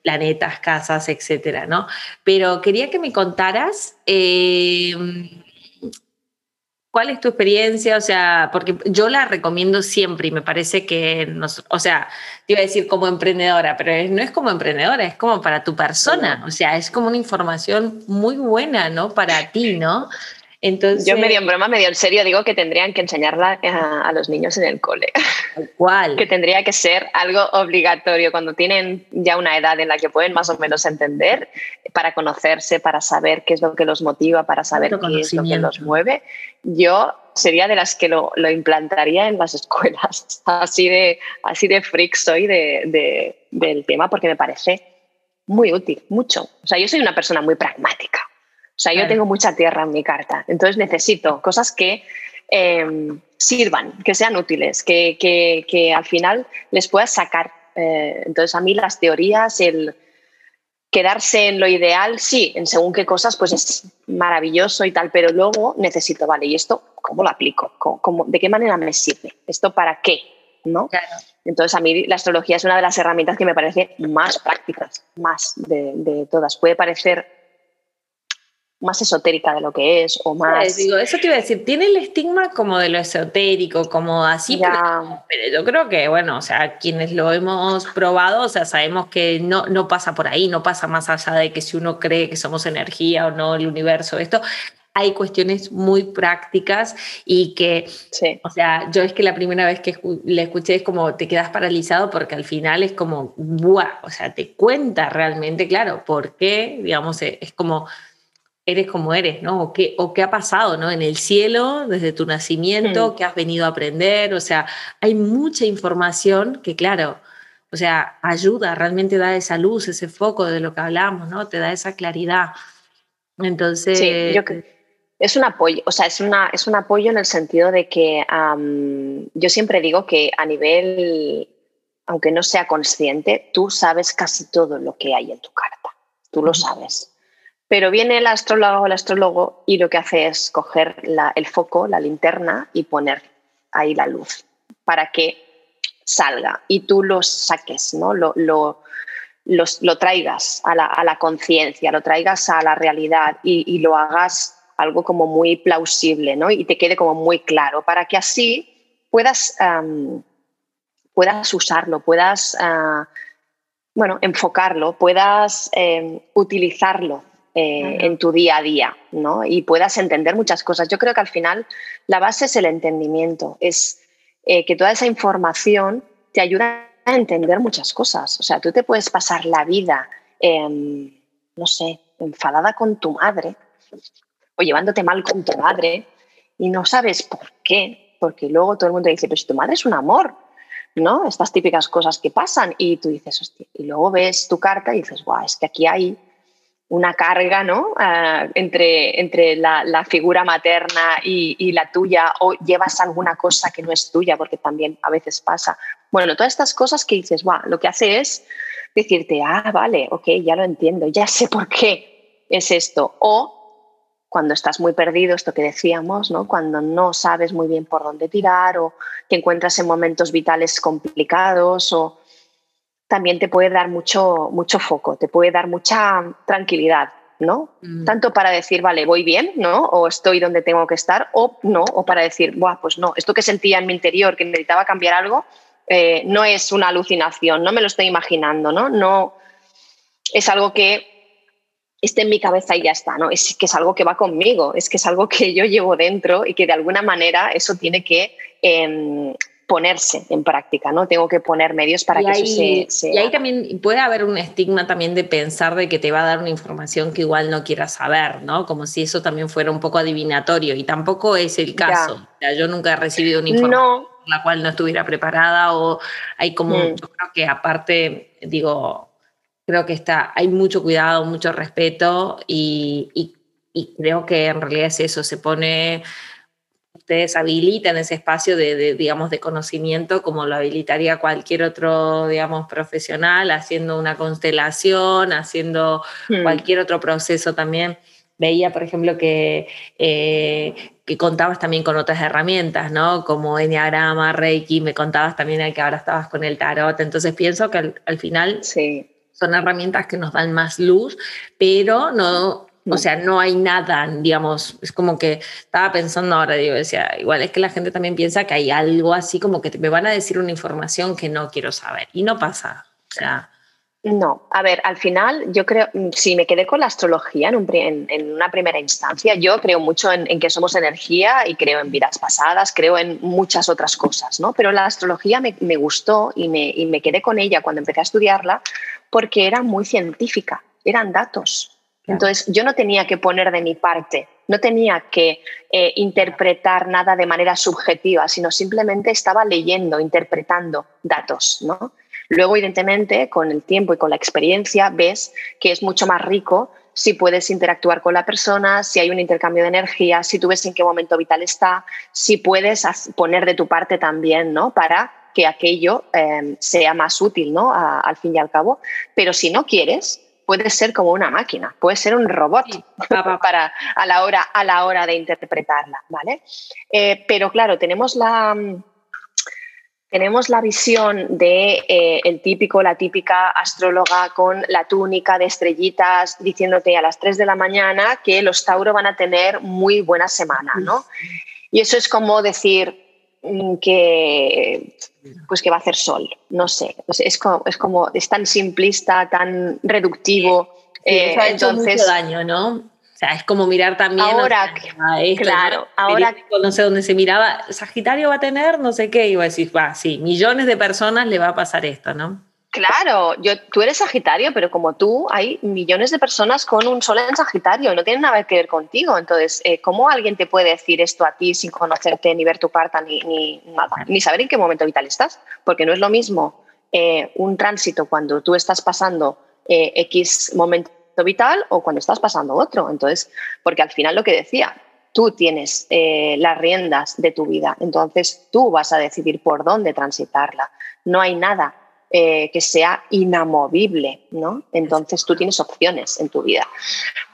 planetas, casas, etcétera, ¿no? Pero quería que me contaras eh, ¿Cuál es tu experiencia? O sea, porque yo la recomiendo siempre y me parece que, nos, o sea, te iba a decir como emprendedora, pero no es como emprendedora, es como para tu persona. O sea, es como una información muy buena, ¿no? Para ti, ¿no? Entonces, Yo medio en broma, medio en serio digo que tendrían que enseñarla a, los niños en el cole. ¿Cuál? que tendría que ser algo obligatorio cuando tienen ya una edad en la que pueden más o menos entender, para conocerse, para saber qué es lo que los motiva, para saber qué es lo que los mueve. Yo sería de las que lo, lo implantaría en las escuelas. Así de, así de freak soy de, de, del tema porque me parece muy útil, mucho. O sea, yo soy una persona muy pragmática. O sea, yo tengo mucha tierra en mi carta, entonces necesito cosas que em, sirvan, que sean útiles, que, que, al final les puedas sacar. Eh, entonces, a mí las teorías, el, quedarse en lo ideal, sí, en según qué cosas, pues es maravilloso y tal, pero luego necesito, vale, ¿y esto cómo lo aplico? ¿Cómo, de qué manera me sirve? ¿Esto para qué? ¿No? Entonces, a mí la astrología es una de las herramientas que me parece más prácticas, más de, de todas. Puede parecer más esotérica de lo que es o más... Digo, eso te iba a decir, tiene el estigma como de lo esotérico, como así, pero, yo creo que, bueno, o sea, quienes lo hemos probado, o sea, sabemos que no, no pasa por ahí, no pasa más allá de que si uno cree que somos energía o no, el universo, esto, hay cuestiones muy prácticas y que, o sea, yo es que la primera vez que le escuché es como te quedas paralizado porque al final es como, ¡buah! O sea, te cuenta realmente, claro, por qué, digamos, es como eres como eres, ¿no? O qué, o qué ha pasado, ¿no? En el cielo, desde tu nacimiento, mm. qué has venido a aprender, o sea, hay mucha información que, claro, o sea, ayuda, realmente da esa luz, ese foco de lo que hablamos, ¿no? Te da esa claridad. Entonces... Sí, yo creo es un apoyo, o sea, es, una, es un apoyo en el sentido de que yo siempre digo que a nivel, aunque no sea consciente, tú sabes casi todo lo que hay en tu carta, tú lo sabes. Pero viene el astrólogo o el astrólogo y lo que hace es coger el foco, la linterna y poner ahí la luz para que salga y tú lo saques, ¿no? lo, lo, lo traigas a la, conciencia, lo traigas a la realidad y, lo hagas algo como muy plausible ¿no? y te quede como muy claro para que así puedas, puedas usarlo, puedas ah, bueno, enfocarlo, puedas em, utilizarlo eh, en tu día a día, ¿no? Y puedas entender muchas cosas. Yo creo que al final la base es el entendimiento, es eh, que toda esa información te ayuda a entender muchas cosas. O sea, tú te puedes pasar la vida, no sé, enfadada con tu madre o llevándote mal con tu madre y no sabes por qué, porque luego todo el mundo dice, pero si tu madre es un amor, ¿no? Estas típicas cosas que pasan y tú dices, hostia, y luego ves tu carta y dices, guau, es que aquí hay una carga ¿no? Ah, entre, entre la, figura materna y, la tuya o llevas alguna cosa que no es tuya, porque también a veces pasa. Bueno, todas estas cosas que dices, wow, lo que hace es decirte, ah, vale, ok, ya lo entiendo, ya sé por qué es esto. O cuando estás muy perdido, esto que decíamos, ¿no? cuando no sabes muy bien por dónde tirar o te encuentras en momentos vitales complicados o también te puede dar mucho, mucho foco, te puede dar mucha tranquilidad, ¿no? Mm. Tanto para decir, vale, voy bien, ¿no? O estoy donde tengo que estar, o no, o para decir, Buah, pues no, esto que sentía en mi interior, que necesitaba cambiar algo, eh, no es una alucinación, no me lo estoy imaginando, ¿no? No es algo que esté en mi cabeza y ya está, ¿no? Es que es algo que va conmigo, es que es algo que yo llevo dentro y que de alguna manera eso tiene que em, ponerse en práctica, ¿no? Tengo que poner medios para que eso se, Y ahí también puede haber un estigma también de pensar de que te va a dar una información que igual no quieras saber, ¿no? Como si eso también fuera un poco adivinatorio y tampoco es el caso. yo nunca he recibido una información por la cual no estuviera preparada o hay como, mm. yo creo que aparte, digo, creo que está, hay mucho cuidado, mucho respeto y, y, y creo que en realidad es eso, se pone ustedes habilitan ese espacio de, digamos, de conocimiento como lo habilitaría cualquier otro, digamos, profesional, haciendo una constelación, haciendo hmm. cualquier otro proceso también. Veía, por ejemplo, que, eh, que contabas también con otras herramientas, ¿no? Como Enneagrama, Reiki, me contabas también que ahora estabas con el tarot. Entonces pienso que al, final sí. son herramientas que nos dan más luz, pero no, o sea, no hay nada, digamos, es como que estaba pensando ahora, digo, decía, igual es que la gente también piensa que hay algo así como que me van a decir una información que no quiero saber y no pasa. O sea, no, a ver, al final yo creo, mm, si me quedé con la astrología en, en, una primera instancia, yo creo mucho en, que somos energía y creo en vidas pasadas, creo en muchas otras cosas, ¿no? Pero la astrología me, me gustó y me, y me quedé con ella cuando empecé a estudiarla porque era muy científica, eran datos, entonces, yo no tenía que poner de mi parte, no tenía que eh, interpretar nada de manera subjetiva, sino simplemente estaba leyendo, interpretando datos. ¿no? Luego, evidentemente, con el tiempo y con la experiencia, ves que es mucho más rico si puedes interactuar con la persona, si hay un intercambio de energía, si tú ves en qué momento vital está, si puedes poner de tu parte también, ¿no? Para que aquello eh, sea más útil, ¿no? al fin y al cabo. Pero si no quieres, puede ser como una máquina, puede ser un robot para, a, la hora, a la hora de interpretarla, ¿vale? Eh, pero claro, tenemos la, tenemos la visión de eh, el típico, la típica astróloga con la túnica de estrellitas diciéndote a las 3 de la mañana que los Tauro van a tener muy buena semana, ¿no? Y eso es como decir mm, que pues que va a hacer sol, no sé, es, como, es como es tan simplista, tan reductivo. Eh, ha hecho mucho daño, ¿no? O sea, es como mirar también. Ahora, claro, ahora. No sé dónde se miraba, Sagitario va a tener no sé qué, y va a decir, va, sí, millones de personas le va a pasar esto, ¿no? Claro, yo, tú eres Sagitario, pero como tú, hay millones de personas con un sol en Sagitario, no tienen nada que ver contigo. Entonces, eh, ¿cómo alguien te puede decir esto a ti sin conocerte, ni ver tu carta, ni, ni nada, ni saber en qué momento vital estás? Porque no es lo mismo eh, un tránsito cuando tú estás pasando eh, X momento vital o cuando estás pasando otro. Entonces, porque al final lo que decía, tú tienes las riendas de tu vida, entonces tú vas a decidir por dónde transitarla. No hay nada eh, que sea inamovible, ¿no? Entonces tú tienes opciones en tu vida.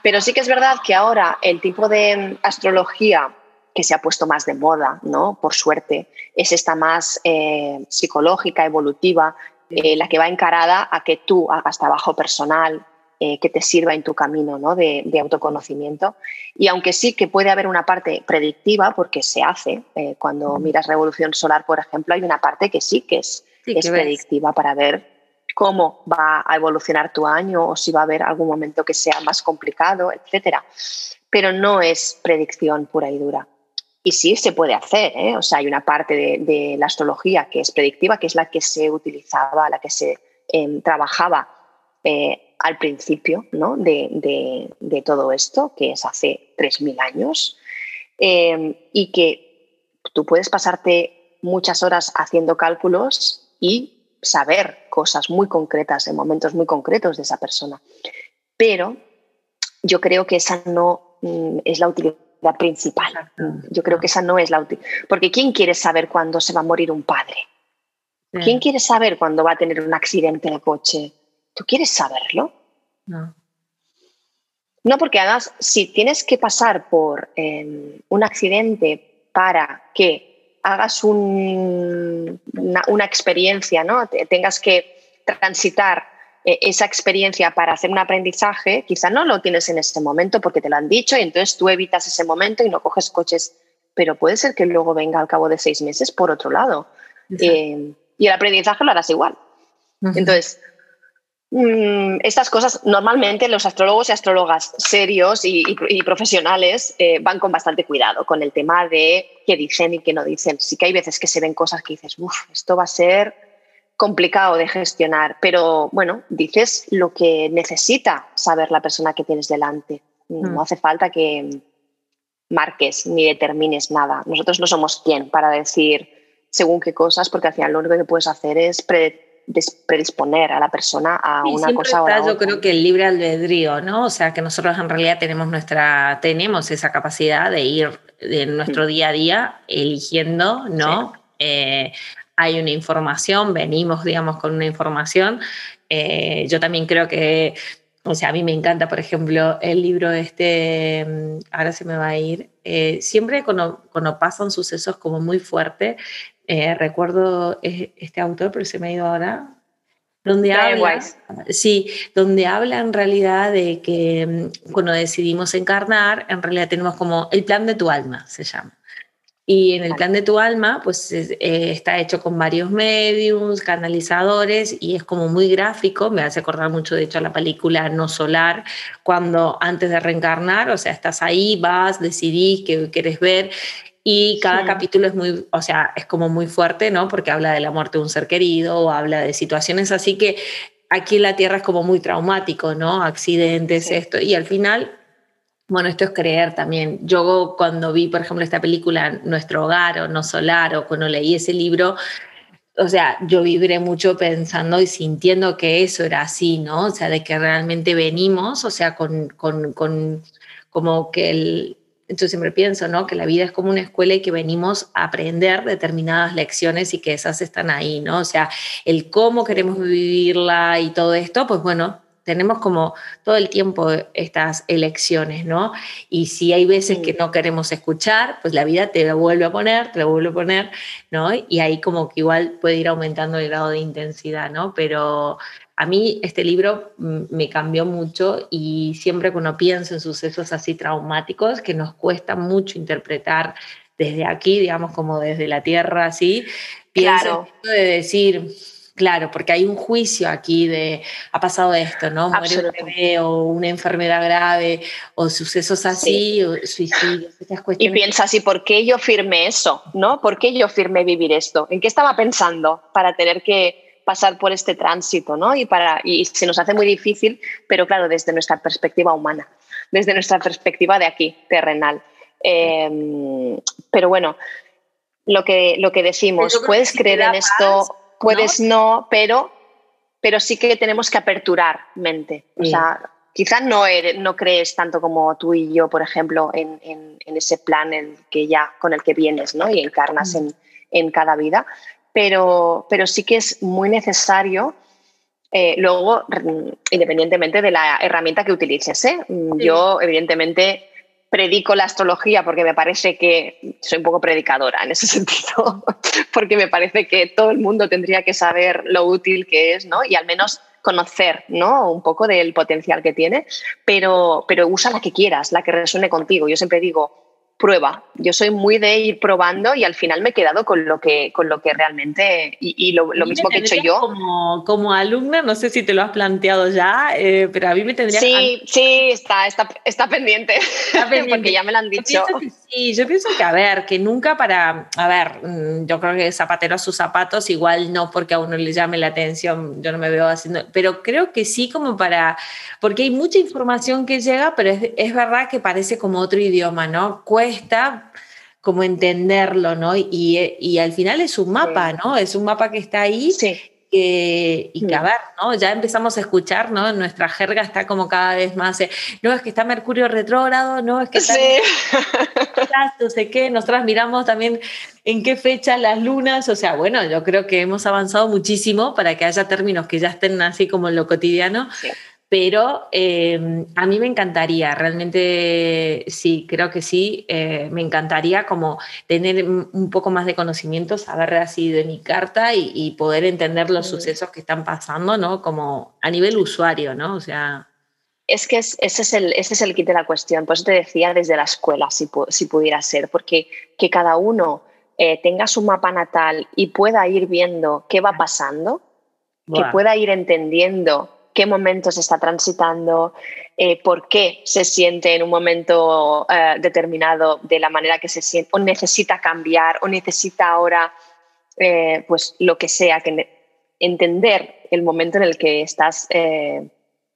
Pero sí que es verdad que ahora el tipo de astrología que se ha puesto más de moda, ¿no? Por suerte, es esta más eh, psicológica, evolutiva, la que va encarada a que tú hagas trabajo personal, eh, que te sirva en tu camino ¿no? de, autoconocimiento. Y aunque sí que puede haber una parte predictiva, porque se hace, eh, cuando miras Revolución Solar, por ejemplo, hay una parte que sí que es, es predictiva para ver cómo va a evolucionar tu año o si va a haber algún momento que sea más complicado, etc. Pero no es predicción pura y dura. Y sí se puede hacer, ¿eh? o sea, hay una parte de, la astrología que es predictiva, que es la que se utilizaba, la que se em, trabajaba al principio ¿no? de, todo esto, que es hace 3.000 años, em, y que tú puedes pasarte muchas horas haciendo cálculos y saber cosas muy concretas en momentos muy concretos de esa persona. Pero yo creo que esa no mm, es la utilidad principal. Yo creo que esa no es la utilidad. Porque ¿quién quiere saber cuándo se va a morir un padre? ¿Quién quiere saber cuándo va a tener un accidente de coche? ¿Tú quieres saberlo? No. No, porque además, si tienes que pasar por em, un accidente para que hagas una, experiencia, ¿no? tengas que transitar eh, esa experiencia para hacer un aprendizaje, quizá no lo tienes en ese momento porque te lo han dicho y entonces tú evitas ese momento y no coges coches, pero puede ser que luego venga al cabo de seis meses por otro lado. Eh, y el aprendizaje lo harás igual. Entonces, Mm, estas cosas, normalmente los astrólogos y astrólogas serios y, profesionales eh, van con bastante cuidado con el tema de qué dicen y qué no dicen. Sí que hay veces que se ven cosas que dices, uff, esto va a ser complicado de gestionar, pero bueno, dices lo que necesita saber la persona que tienes delante. No mm. hace falta que marques ni determines nada. Nosotros no somos quien para decir según qué cosas, porque al final lo único que puedes hacer es predecir predisponer a la persona a una cosa o Yo creo que el libre albedrío, ¿no? O sea, que nosotros en realidad tenemos nuestra, tenemos esa capacidad de ir en nuestro mm. día a día eligiendo, ¿no? Eh, hay una información, venimos, digamos, con una información. Eh, yo también creo que, o sea, a mí me encanta, por ejemplo, el libro este, mm, ahora se me va a ir, eh, siempre cuando, cuando pasan sucesos como muy fuertes, eh, recuerdo este autor, pero se me ha ido ahora, donde habla, sí, donde habla en realidad de que mm, cuando decidimos encarnar, en realidad tenemos como el plan de tu alma, se llama. Y en el plan de tu alma, pues eh, está hecho con varios medios, canalizadores, y es como muy gráfico, me hace acordar mucho, de hecho, a la película No Solar, cuando antes de reencarnar, o sea, estás ahí, vas, decidís que quieres ver, y cada capítulo es muy, o sea, es como muy fuerte, ¿no? Porque habla de la muerte de un ser querido o habla de situaciones así que aquí en la Tierra es como muy traumático, ¿no? Accidentes, esto. Y al final, bueno, esto es creer también. Yo cuando vi, por ejemplo, esta película Nuestro Hogar o No Solar o cuando leí ese libro, o sea, yo vibré mucho pensando y sintiendo que eso era así, ¿no? O sea, de que realmente venimos, o sea, con, con, con como que el, entonces siempre pienso, ¿no? Que la vida es como una escuela y que venimos a aprender determinadas lecciones y que esas están ahí, ¿no? O sea, el cómo queremos vivirla y todo esto, pues bueno, tenemos como todo el tiempo estas elecciones, ¿no? Y si hay veces que no queremos escuchar, pues la vida te lo vuelve a poner, te lo vuelve a poner, ¿no? Y ahí como que igual puede ir aumentando el grado de intensidad, ¿no? Pero a mí este libro mm, me cambió mucho y siempre que uno piensa en sucesos así traumáticos que nos cuesta mucho interpretar desde aquí, digamos, como desde la tierra, así, pienso de decir, claro, porque hay un juicio aquí de, ha pasado esto, ¿no? Muere un bebé o una enfermedad grave o sucesos así, o suicidios, estas cuestiones. Y piensas, ¿y por qué yo firmé eso? ¿No? ¿Por qué yo firmé vivir esto? ¿En qué estaba pensando para tener que pasar por este tránsito, ¿no? Y, para, y se nos hace muy difícil, pero claro, desde nuestra perspectiva humana, desde nuestra perspectiva de aquí, terrenal. Em, pero bueno, lo que, lo que decimos, puedes creer en esto, puedes no, pero, pero sí que tenemos que aperturar mente. O sea, quizás no, no crees tanto como tú y yo, por ejemplo, en, en, ese plan en que ya, con el que vienes ¿no? y encarnas mm. en, en cada vida, pero, pero sí que es muy necesario eh, luego, independientemente de la herramienta que utilices. ¿eh? Yo, evidentemente, predico la astrología porque me parece que soy un poco predicadora en ese sentido, porque me parece que todo el mundo tendría que saber lo útil que es, ¿no? Y al menos conocer, ¿no? Un poco del potencial que tiene, pero, pero usa la que quieras, la que resuene contigo. Yo siempre digo, prueba. Yo soy muy de ir probando y al final me he quedado con lo que, con lo que realmente, y, lo, mismo que he hecho yo. Como, como, alumna, no sé si te lo has planteado ya, eh, pero a mí me tendría Sí, sí, está, está, está, pendiente, porque ya me lo han dicho. sí, yo pienso que, a ver, que nunca para, a ver, mm, yo creo que zapatero a sus zapatos, igual no porque a uno le llame la atención, yo no me veo haciendo, pero creo que sí como para, porque hay mucha información que llega, pero es, es verdad que parece como otro idioma, ¿no? Está como entenderlo, ¿no? Y, y, al final es un mapa, ¿no? Es un mapa que está ahí sí. y que, a mm. ver, ¿no? Ya empezamos a escuchar, ¿no? Nuestra jerga está como cada vez más, eh, no, es que está Mercurio retrógrado, no, es que está... Sí. no sé qué, nosotras miramos también en qué fecha las lunas, o sea, bueno, yo creo que hemos avanzado muchísimo para que haya términos que ya estén así como en lo cotidiano. Sí pero eh, a mí me encantaría, realmente sí, creo que sí, eh, me encantaría como tener un poco más de conocimiento, saber así de mi carta y, poder entender los sucesos que están pasando, ¿no? Como a nivel usuario, ¿no? O sea... Es que ese, es el, ese es el kit de la cuestión, por eso te decía desde la escuela, si, si pudiera ser, porque que cada uno eh, tenga su mapa natal y pueda ir viendo qué va pasando, que pueda ir entendiendo qué momentos está transitando, eh, por qué se siente en un momento eh, determinado de la manera que se siente, o necesita cambiar, o necesita ahora, eh, pues lo que sea, que entender el momento en el que estás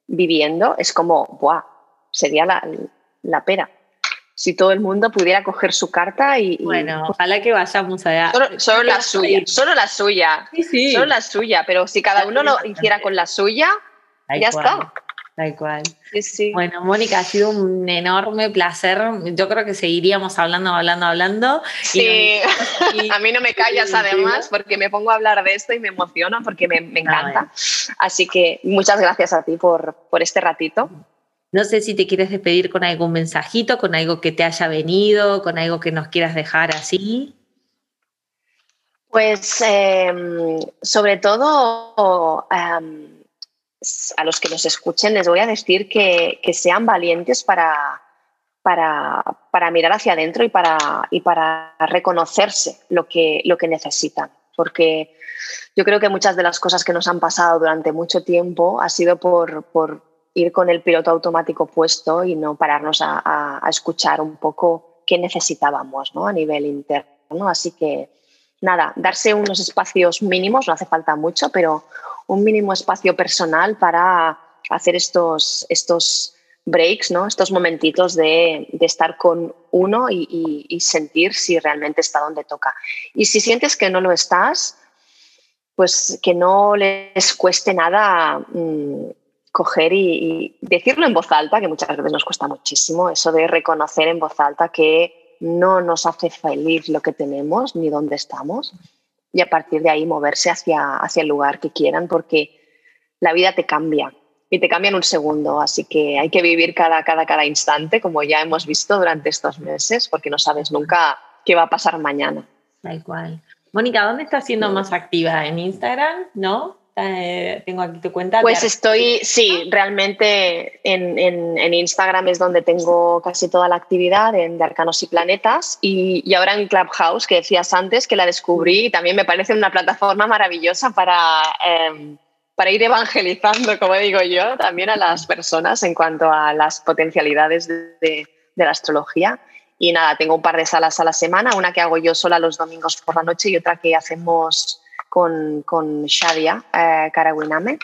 viviendo es como, ¡buah! Sería la, pera si todo el mundo pudiera coger su carta y... Bueno, ojalá que vayamos allá. Solo, solo la suya, solo la suya. Sí, sí. Solo la suya, pero si cada uno lo hiciera con la suya, ya está. Tal cual. Bueno, Mónica, ha sido un enorme placer. Yo creo que seguiríamos hablando, hablando, hablando. Sí, a mí no me callas además porque me pongo a hablar de esto y me emociona porque me, encanta. Así que muchas gracias a ti por, por este ratito. No sé si te quieres despedir con algún mensajito, con algo que te haya venido, con algo que nos quieras dejar así. Pues em, sobre todo... Em, a los que nos escuchen les voy a decir que, sean valientes para, para, mirar hacia adentro y para, y para reconocerse lo que, lo que necesitan. Porque yo creo que muchas de las cosas que nos han pasado durante mucho tiempo ha sido por, ir con el piloto automático puesto y no pararnos a, escuchar un poco qué necesitábamos ¿no? a nivel interno. Así que nada, darse unos espacios mínimos, no hace falta mucho, pero un mínimo espacio personal para hacer estos, estos breaks, ¿no? estos momentitos de, estar con uno y, sentir si realmente está donde toca. Y si sientes que no lo estás, pues que no les cueste nada mm, coger y, decirlo en voz alta, que muchas veces nos cuesta muchísimo, eso de reconocer en voz alta que no nos hace feliz lo que tenemos ni dónde estamos y a partir de ahí moverse hacia, hacia el lugar que quieran porque la vida te cambia y te cambian un segundo. Así que hay que vivir cada, cada, cada instante, como ya hemos visto durante estos meses, porque no sabes nunca qué va a pasar mañana. Tal cual. Mónica, ¿dónde estás siendo más activa? ¿En Instagram? ¿No? Eh, tengo aquí tu cuenta. Pues estoy, sí, realmente en, Instagram es donde tengo casi toda la actividad de Arcanos y Planetas y, ahora en Clubhouse, que decías antes, que la descubrí y también me parece una plataforma maravillosa para, em, para ir evangelizando, como digo yo, también a las personas en cuanto a las potencialidades de, de la astrología. Y nada, tengo un par de salas a la semana, una que hago yo sola los domingos por la noche y otra que hacemos con, con Shadia eh, Karawiname.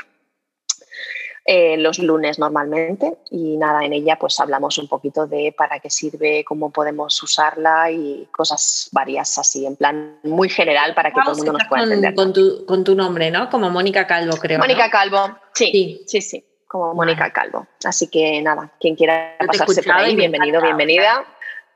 Eh, los lunes normalmente y nada, en ella pues hablamos un poquito de para qué sirve, cómo podemos usarla y cosas varias así, en plan muy general para que todo el mundo nos pueda entender. Con tu, con tu nombre, ¿no? Como Mónica Calvo, creo. Mónica Calvo, sí, sí, sí, como Mónica Calvo. Así que nada, quien quiera pasarse por ahí, bienvenido, bienvenida.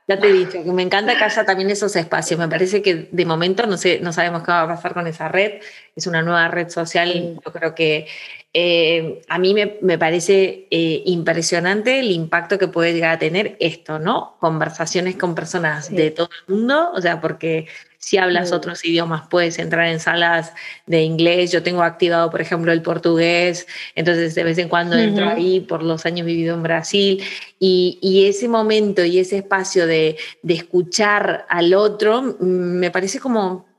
Ya te he dicho que me encanta que haya también esos espacios. Me parece que de momento no, sé, no sabemos qué va a pasar con esa red. Es una nueva red social. Yo creo que eh, a mí me, parece eh, impresionante el impacto que puede llegar a tener esto, ¿no? Conversaciones con personas de todo el mundo, o sea, porque si hablas otros idiomas puedes entrar en salas de inglés. Yo tengo activado, por ejemplo, el portugués, entonces de vez en cuando entro ahí por los años vivido en Brasil y, ese momento y ese espacio de, de escuchar al otro mm, me parece como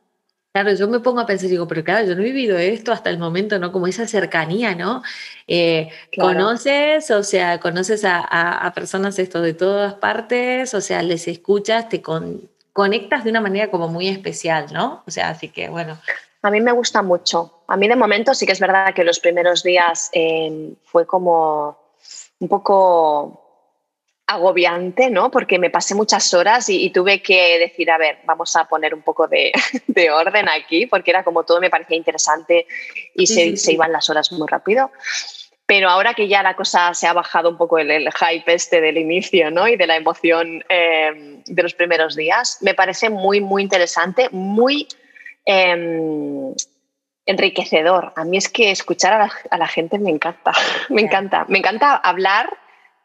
Claro, yo me pongo a pensar, digo, pero claro, yo no he vivido esto hasta el momento, ¿no? Como esa cercanía, ¿no? Eh, conoces, o sea, conoces a, personas esto de todas partes, o sea, les escuchas, te conectas de una manera como muy especial, ¿no? O sea, así que bueno. A mí me gusta mucho. A mí de momento sí que es verdad que los primeros días eh, fue como un poco agobiante, ¿no? Porque me pasé muchas horas y, tuve que decir, a ver, vamos a poner un poco de, orden aquí, porque era como todo me parecía interesante y se, iban las horas muy rápido. Pero ahora que ya la cosa se ha bajado un poco el, hype este del inicio, ¿no? Y de la emoción em, de los primeros días, me parece muy, muy interesante, muy em, enriquecedor. A mí es que escuchar a la, a la gente me encanta, me encanta. Me encanta hablar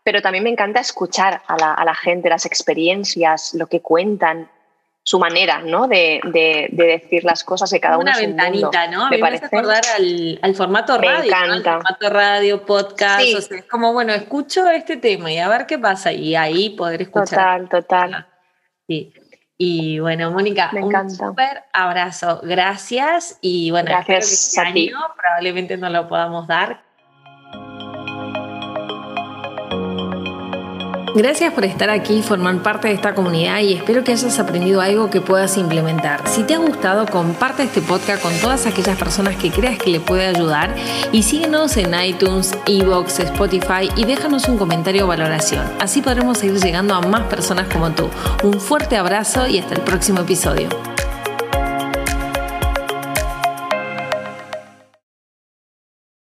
pero también me encanta escuchar a la, gente, las experiencias, lo que cuentan, su manera ¿no? de, decir las cosas de cada uno. Una ventanita, ¿no? Me, parece acordar al, formato radio. Encanta. formato radio, podcast. es como, bueno, escucho este tema y a ver qué pasa. Y ahí poder escuchar. Total, total. Sí. Y bueno, Mónica, un súper abrazo. Gracias. Y bueno, Gracias espero que este año probablemente no lo podamos dar Gracias por estar aquí formar parte de esta comunidad y espero que hayas aprendido algo que puedas implementar. Si te ha gustado, comparte este podcast con todas aquellas personas que creas que le puede ayudar y síguenos en iTunes, Evox, Spotify y déjanos un comentario o valoración. Así podremos seguir llegando a más personas como tú. Un fuerte abrazo y hasta el próximo episodio.